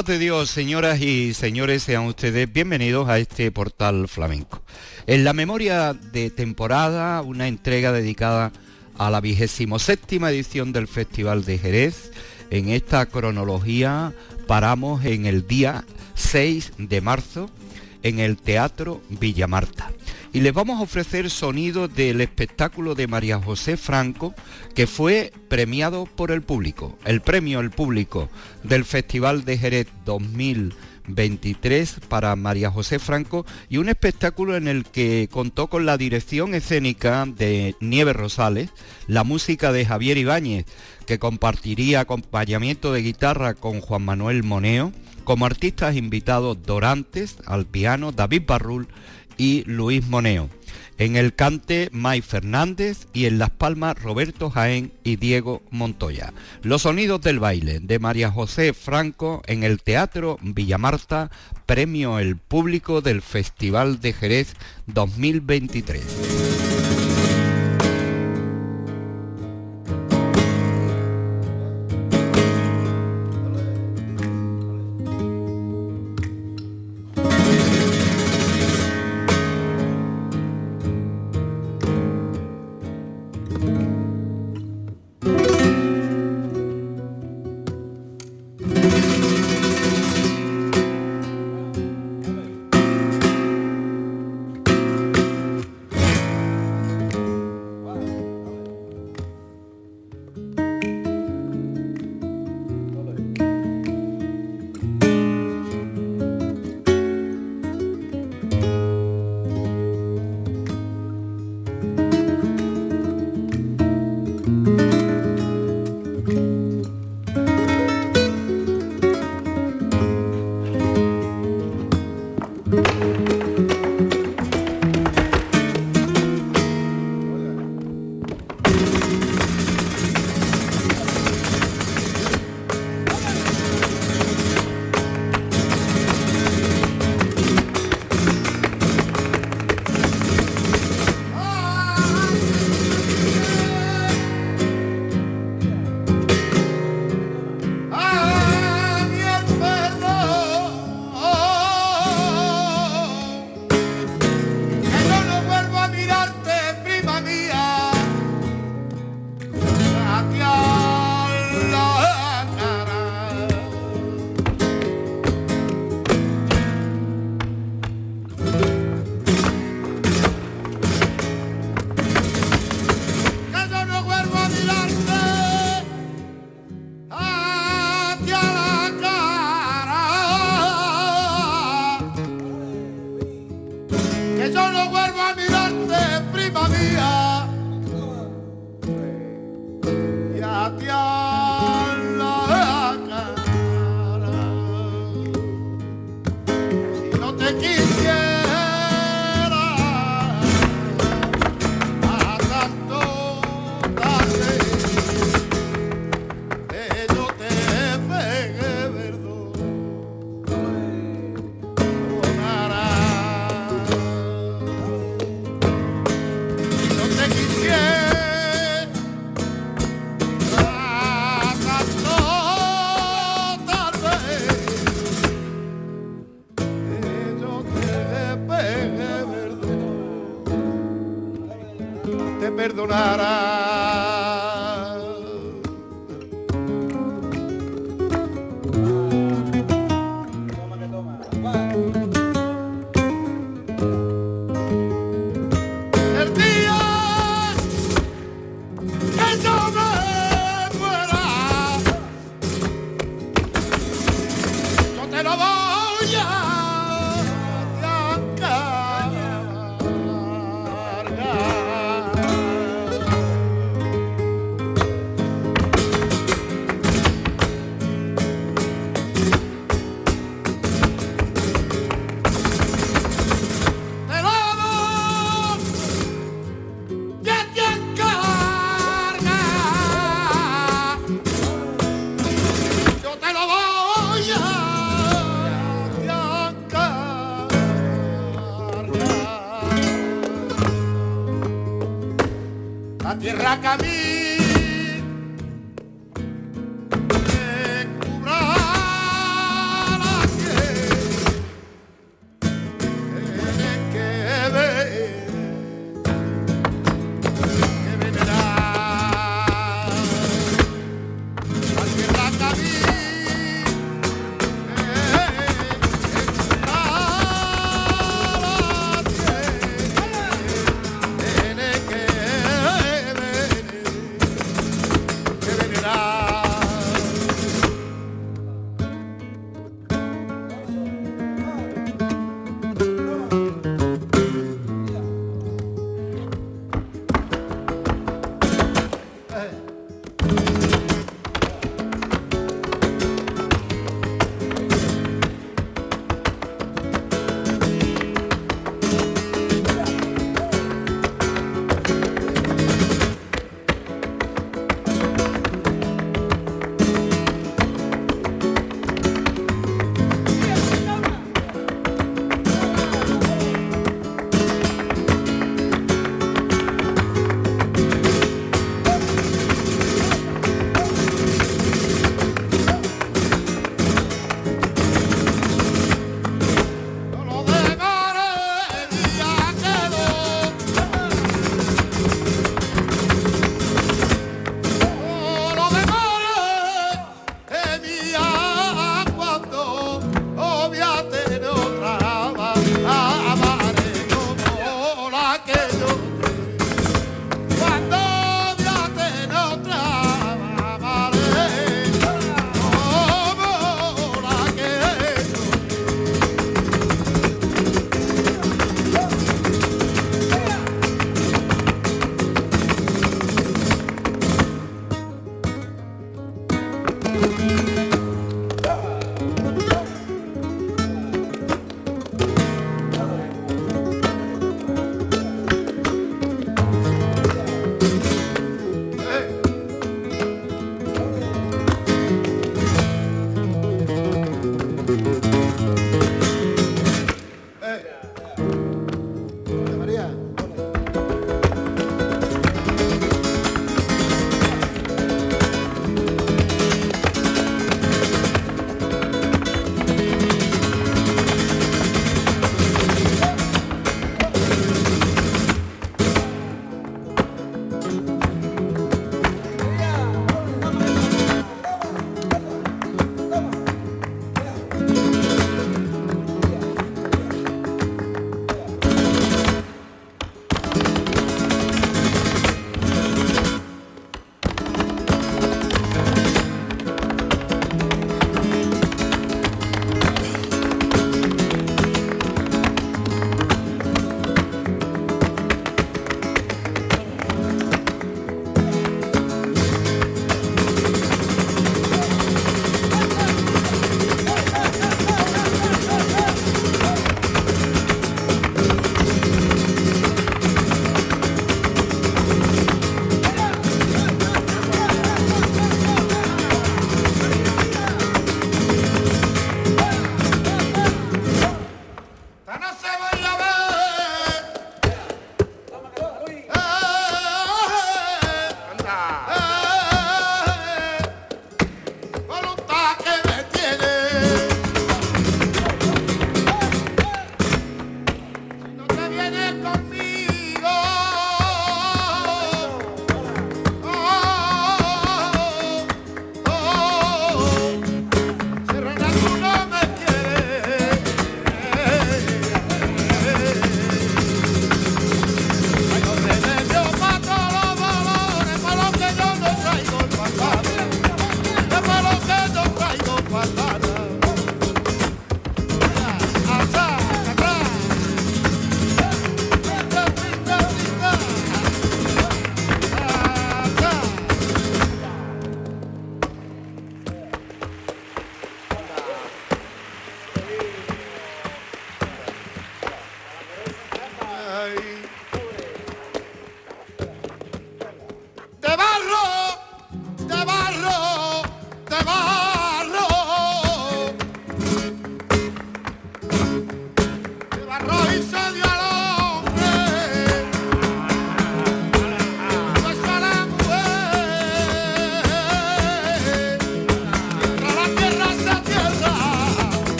Paz de Dios, señoras y señores, sean ustedes bienvenidos a este portal flamenco. En la memoria de temporada, una entrega dedicada a la vigésimo séptima edición del Festival de Jerez. En esta cronología paramos en el día 6 de marzo en el Teatro Villa Marta y les vamos a ofrecer sonidos del espectáculo de María José Franco que fue premiado por el público. El premio El Público del Festival de Jerez 2023 para María José Franco y un espectáculo en el que contó con la dirección escénica de Nieves Rosales, la música de Javier Ibáñez, que compartiría acompañamiento de guitarra con Juan Manuel Moneo, como artistas invitados Dorantes al piano, David Barrul y Luis Moneo. En el cante, May Fernández y en Las Palmas, Roberto Jaén y Diego Montoya. Los sonidos del baile de María José Franco en el Teatro Villamarta, premio el público del Festival de Jerez 2023.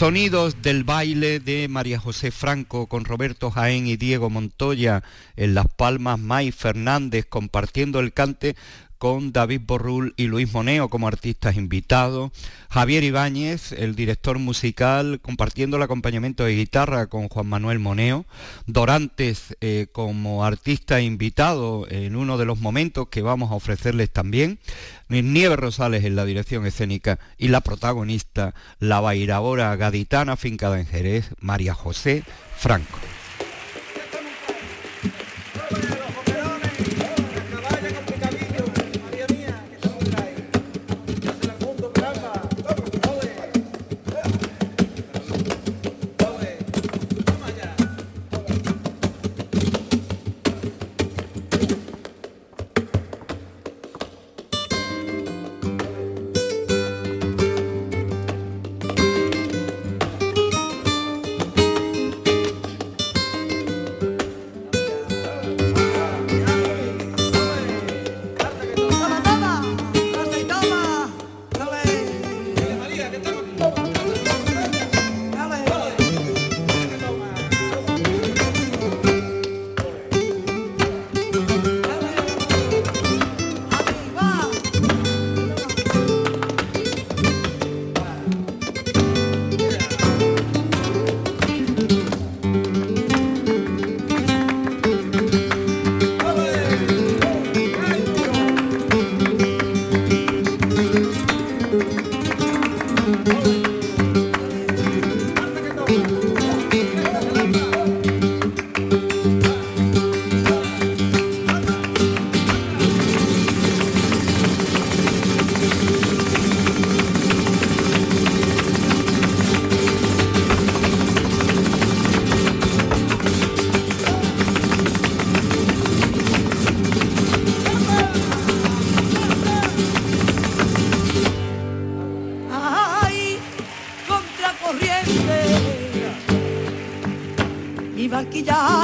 Sonidos del baile de María José Franco con Roberto Jaén y Diego Montoya en Las Palmas, May Fernández compartiendo el cante con David Borrul y Luis Moneo como artistas invitados, Javier Ibáñez, el director musical, compartiendo el acompañamiento de guitarra con Juan Manuel Moneo, Dorantes eh, como artista invitado en uno de los momentos que vamos a ofrecerles también, Nieve Rosales en la dirección escénica y la protagonista, la bailadora gaditana fincada en Jerez, María José Franco. Por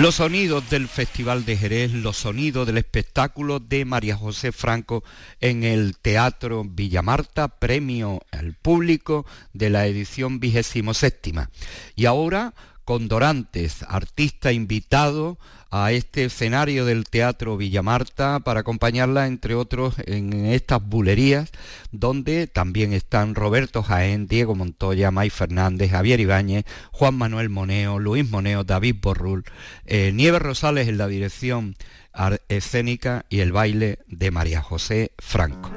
Los sonidos del Festival de Jerez, los sonidos del espectáculo de María José Franco en el Teatro Villamarta, premio al público de la edición vigésimo séptima. Y ahora con Dorantes, artista invitado a este escenario del Teatro Villamarta para acompañarla, entre otros, en estas bulerías, donde también están Roberto Jaén, Diego Montoya, May Fernández, Javier Ibáñez, Juan Manuel Moneo, Luis Moneo, David Borrul, eh, Nieves Rosales en la dirección escénica y el baile de María José Franco.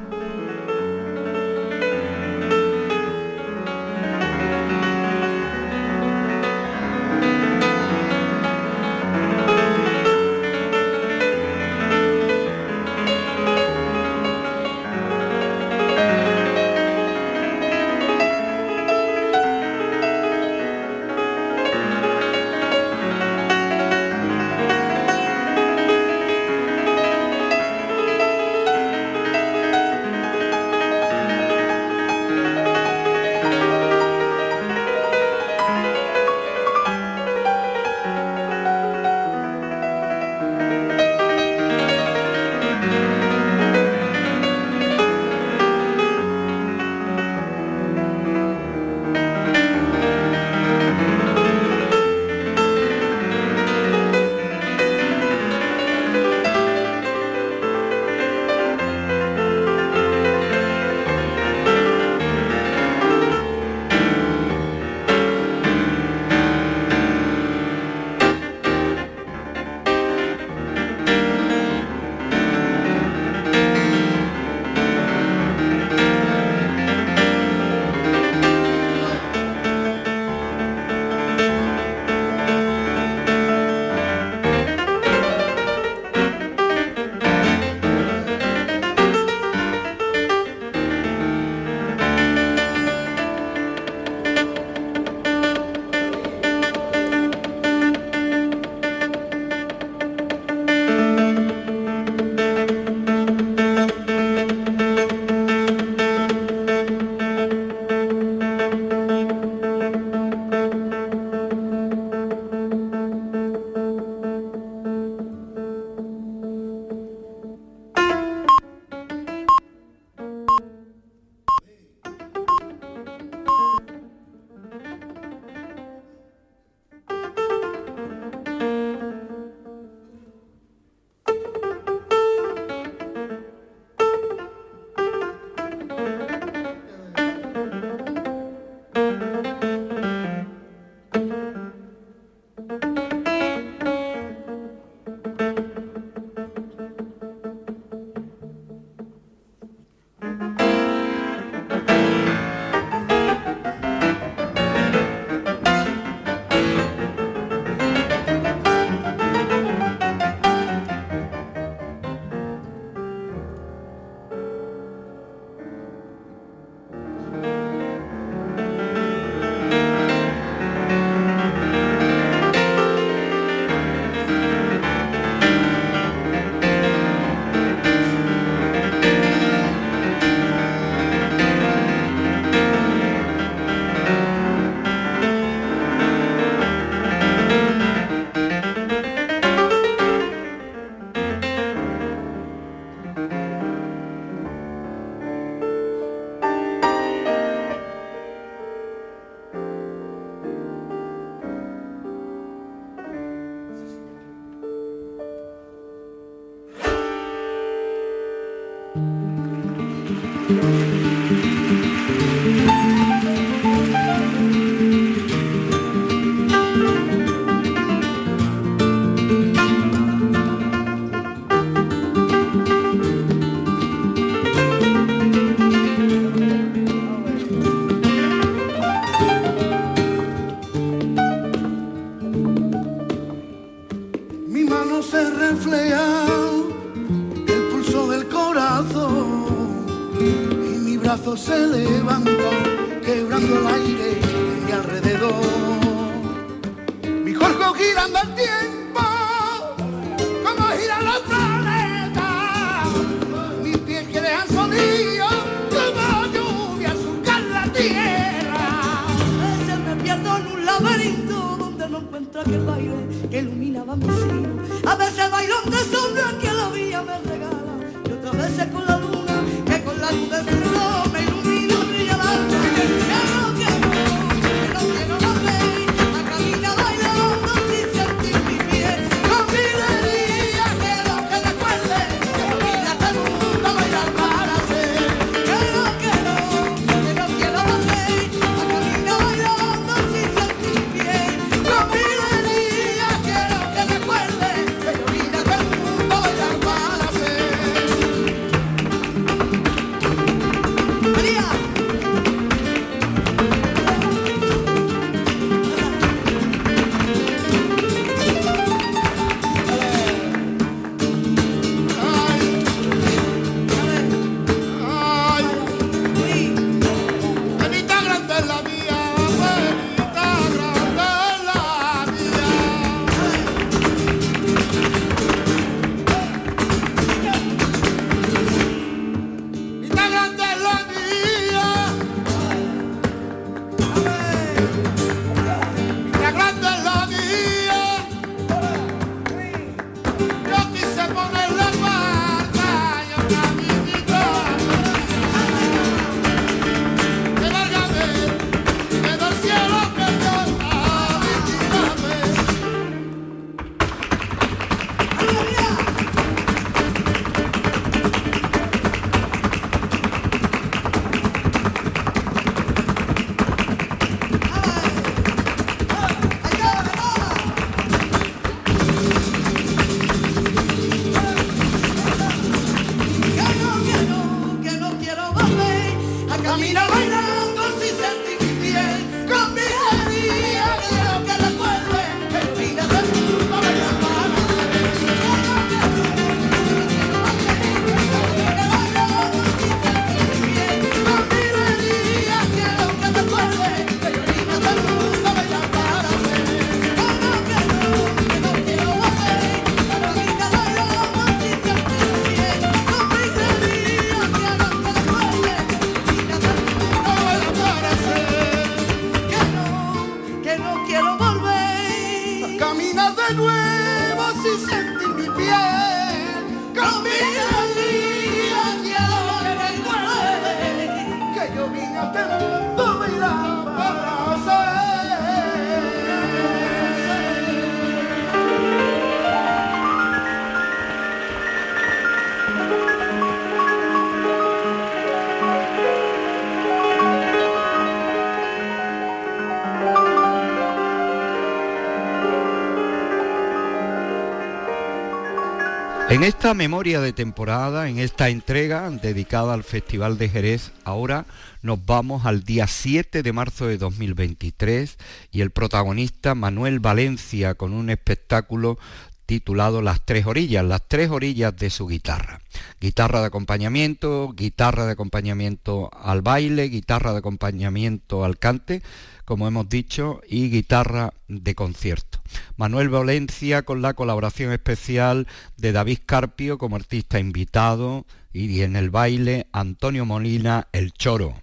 En esta memoria de temporada, en esta entrega dedicada al Festival de Jerez, ahora nos vamos al día 7 de marzo de 2023 y el protagonista Manuel Valencia con un espectáculo titulado Las tres orillas, las tres orillas de su guitarra. Guitarra de acompañamiento, guitarra de acompañamiento al baile, guitarra de acompañamiento al cante, como hemos dicho, y guitarra de concierto. Manuel Valencia con la colaboración especial de David Carpio como artista invitado y en el baile Antonio Molina el Choro.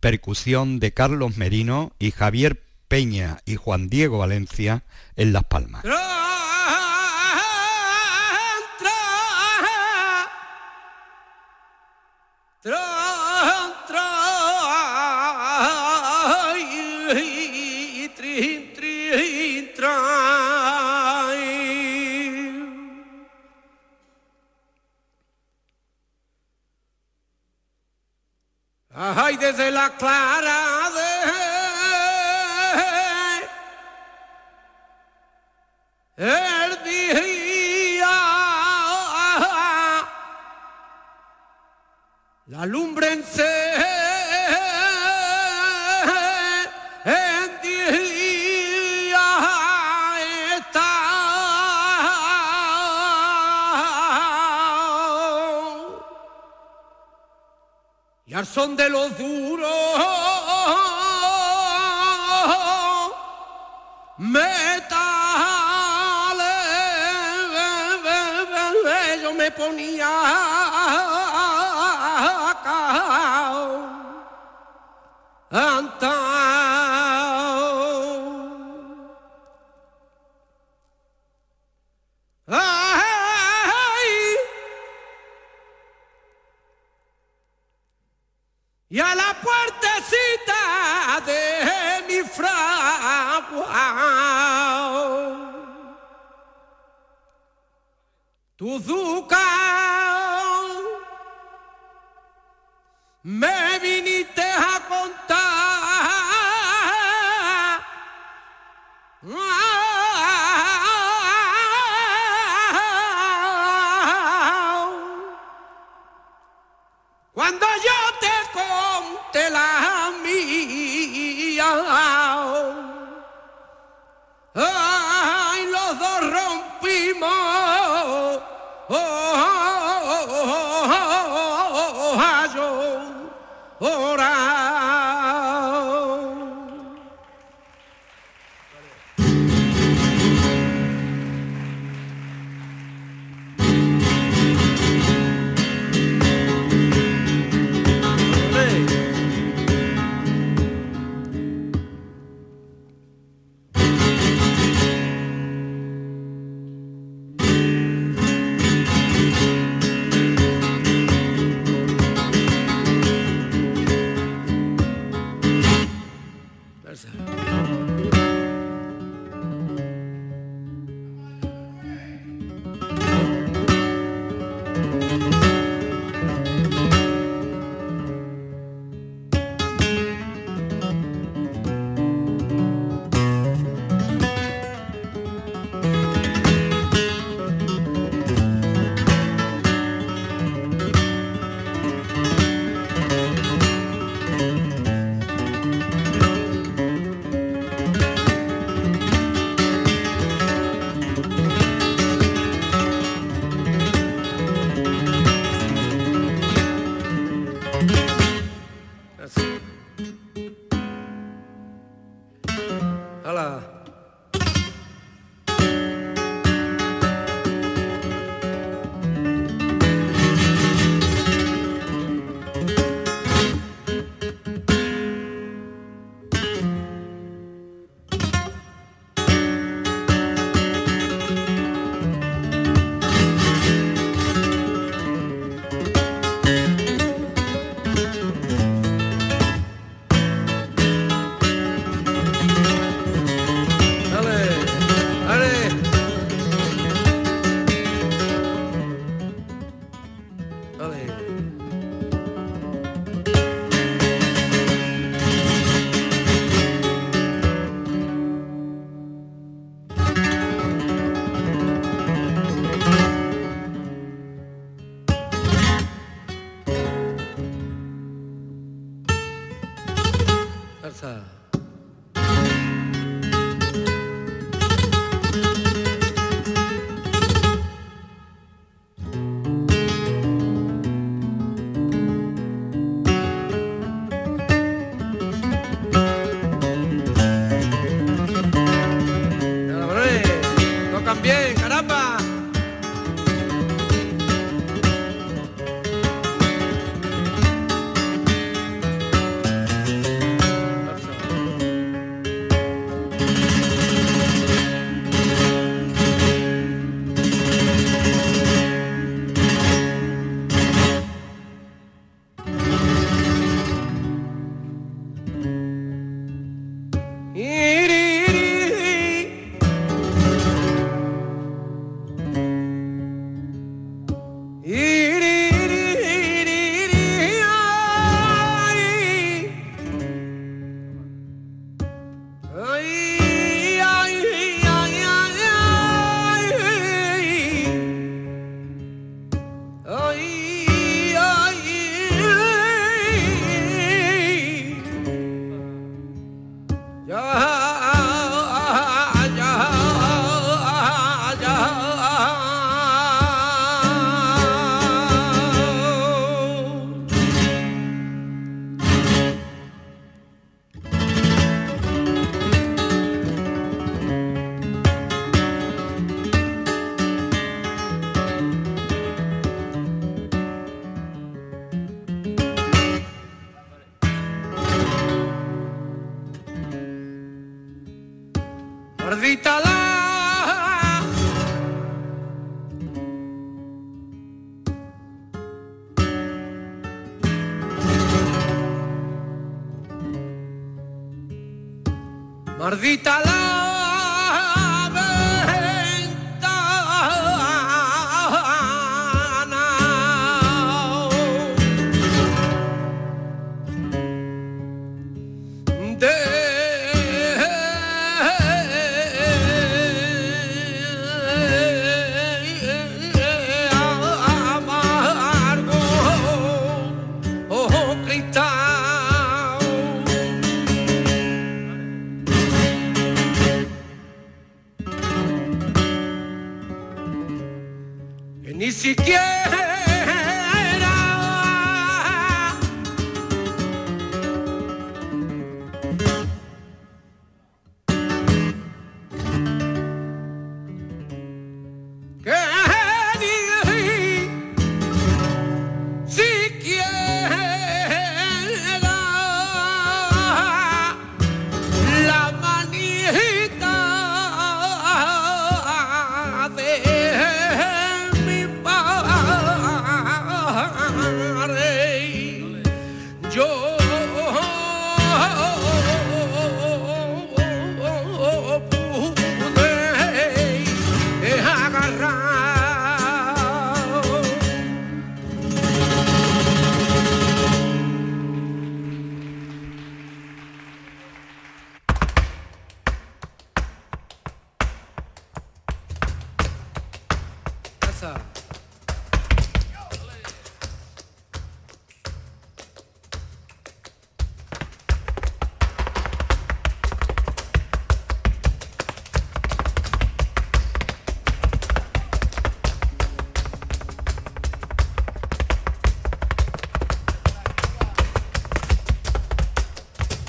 Percusión de Carlos Merino y Javier Peña y Juan Diego Valencia en Las Palmas. Ay, desde la clara de el día, la lumbre en son de los duros metales. Yo me ponía me viniste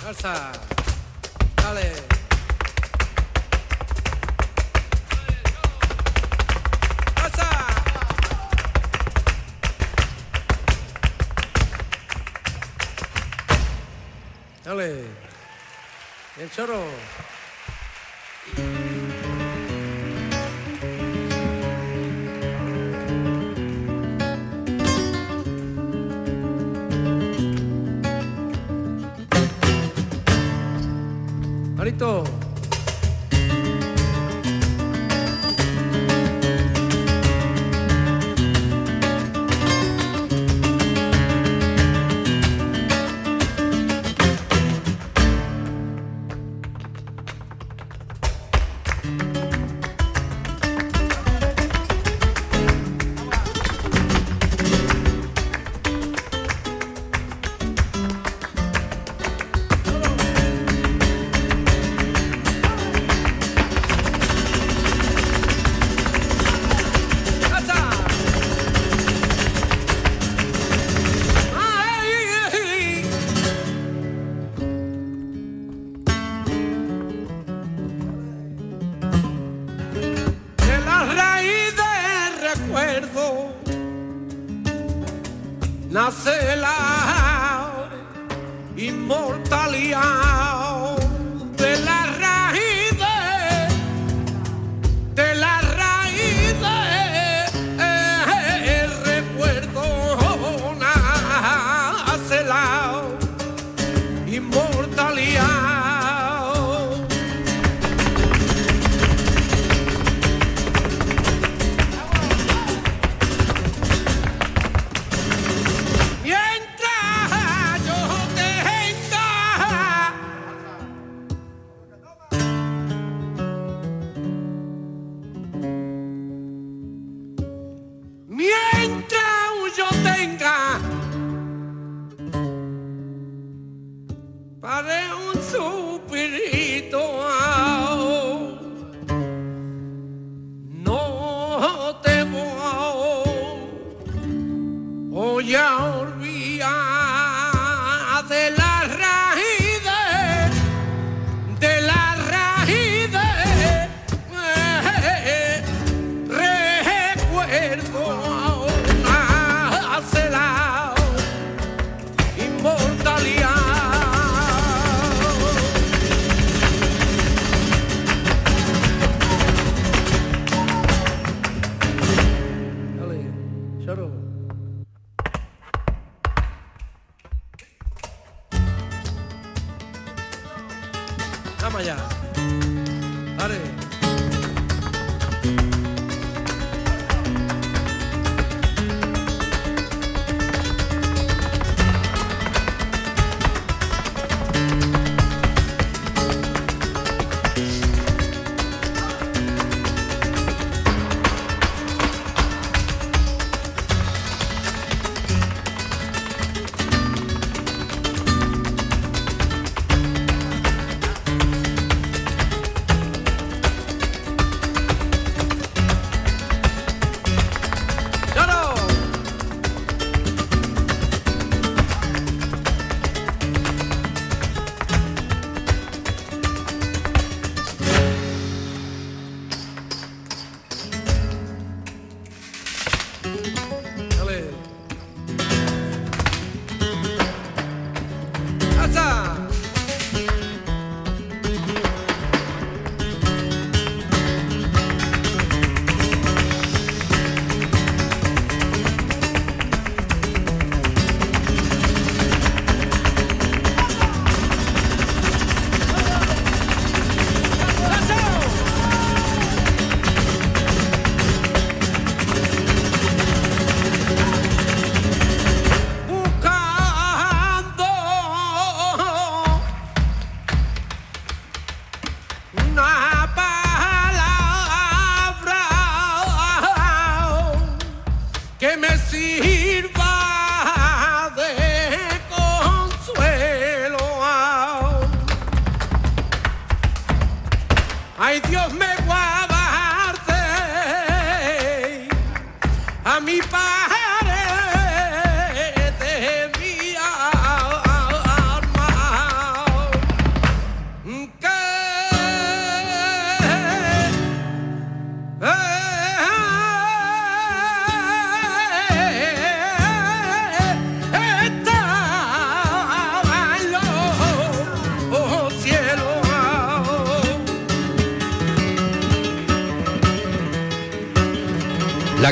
Dale. Dale. El choro. Marito.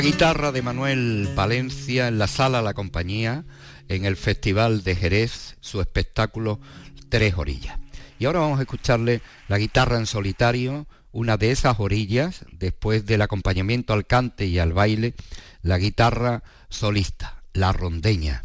Guitarra de Manuel Palencia en la sala La Compañía en el Festival de Jerez, su espectáculo Tres Orillas. Y ahora vamos a escucharle la guitarra en solitario, una de esas orillas, después del acompañamiento al cante y al baile, la guitarra solista, la rondeña.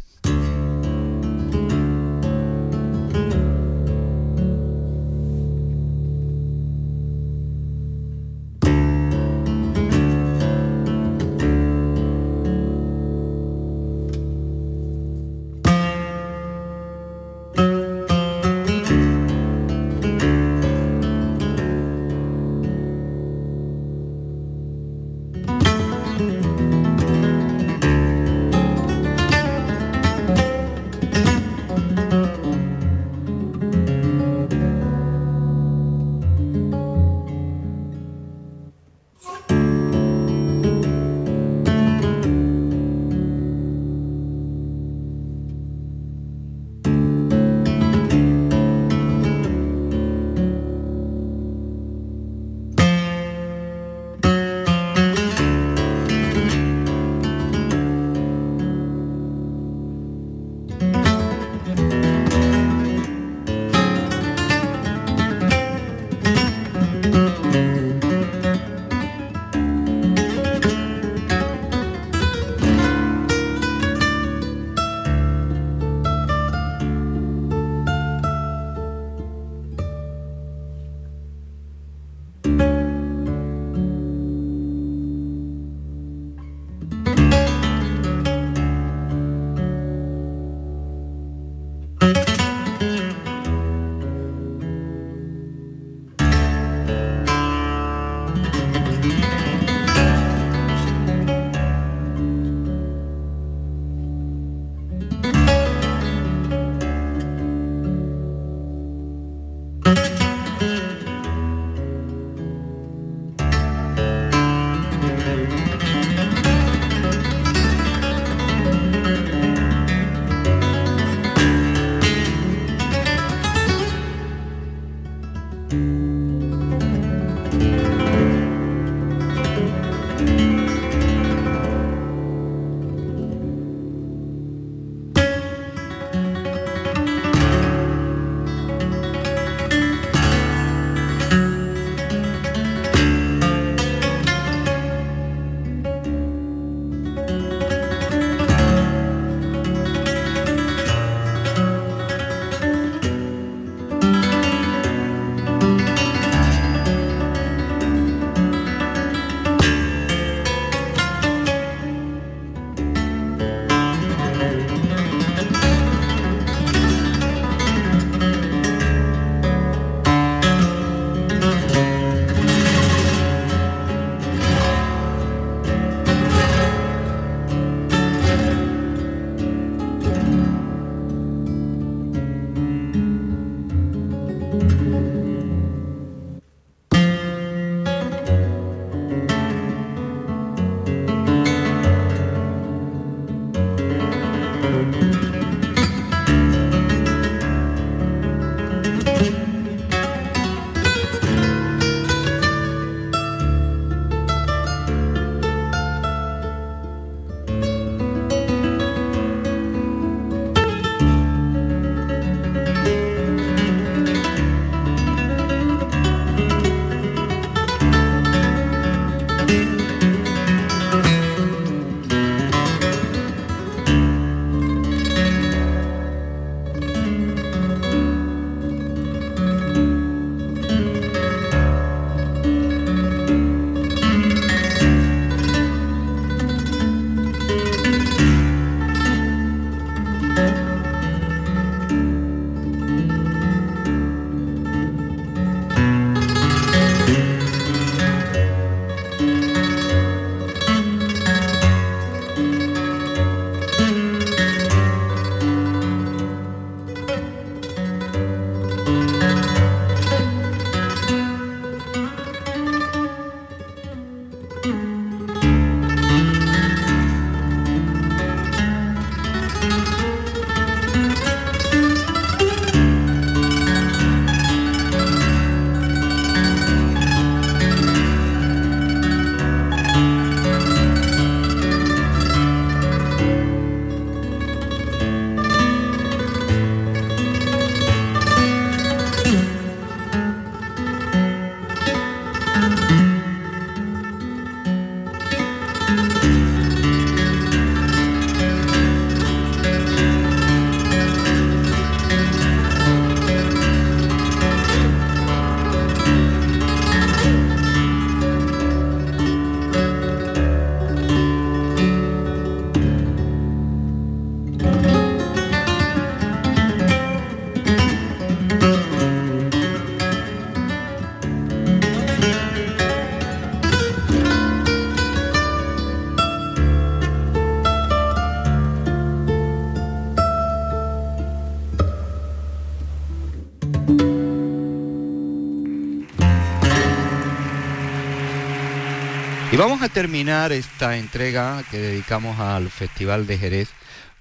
Vamos a terminar esta entrega que dedicamos al Festival de Jerez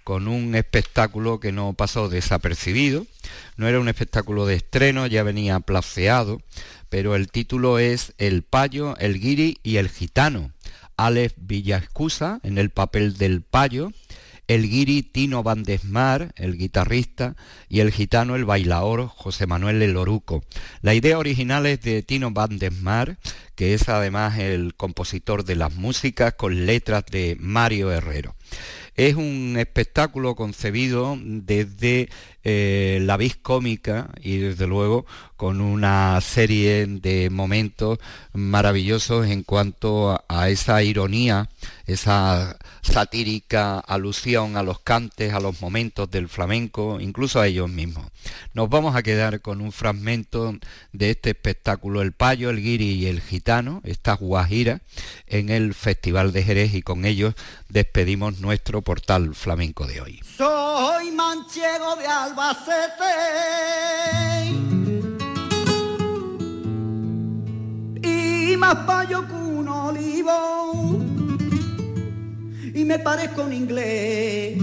con un espectáculo que no pasó desapercibido. No era un espectáculo de estreno, ya venía placeado, pero el título es El payo, el guiri y el gitano. Alex Villascusa en el papel del payo, el guiri Tino Vandesmar, el guitarrista, y el gitano, el bailaor José Manuel El Oruco. La idea original es de Tino Vandesmar, que es además el compositor de las músicas con letras de Mario Herrero. Es un espectáculo concebido desde eh, la vis cómica y desde luego con una serie de momentos maravillosos en cuanto a, esa ironía, esa satírica alusión a los cantes, a los momentos del flamenco, incluso a ellos mismos. Nos vamos a quedar con un fragmento de este espectáculo, el payo, el guiri y el gitano, esta guajira, en el Festival de Jerez y con ellos despedimos nuestro portal flamenco de hoy. Soy manchego de Albacete y más payo que un olivo y me parezco un inglés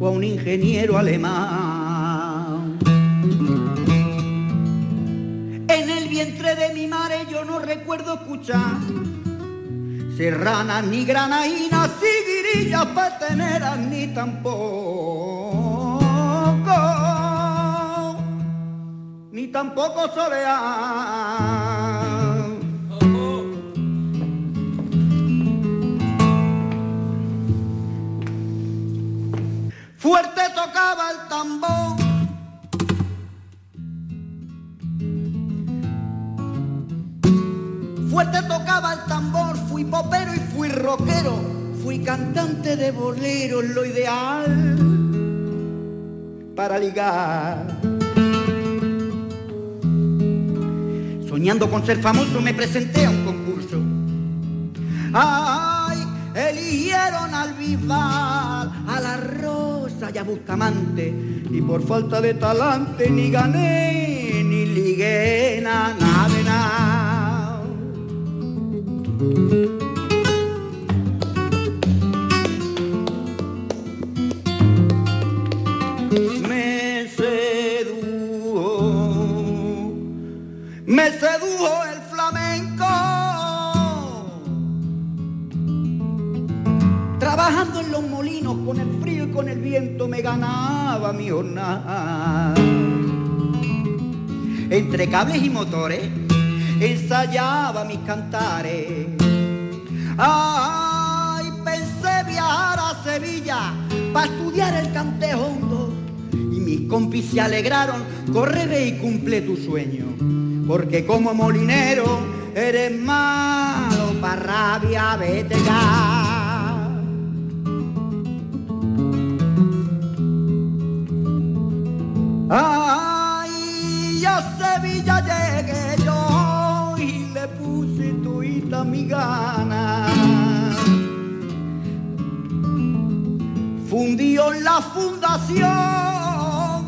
o a un ingeniero alemán. En el vientre de mi madre yo no recuerdo escuchar serranas ni granainas, siguirillas pateneras ni tampoco, ni tampoco solear. Fuerte tocaba el tambor. Fuerte tocaba el tambor, fui popero y fui rockero, fui cantante de bolero, lo ideal para ligar. Soñando con ser famoso me presenté a un concurso. ¡Ay! Eligieron al Bisbal, a la Rosa y a Bustamante, y por falta de talante ni gané, ni ligué nada nada. Ganaba mi jornada. Entre cables y motores ensayaba mis cantares. Ay, pensé viajar a Sevilla para estudiar el cante hondo. Y mis compis se alegraron, correré y cumple tu sueño. Porque como molinero eres malo para rabia, vete ya. Ay, a Sevilla llegué yo y le puse tuita mi gana. Fundió la fundación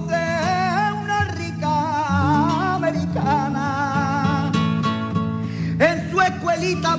de una rica americana. En su escuelita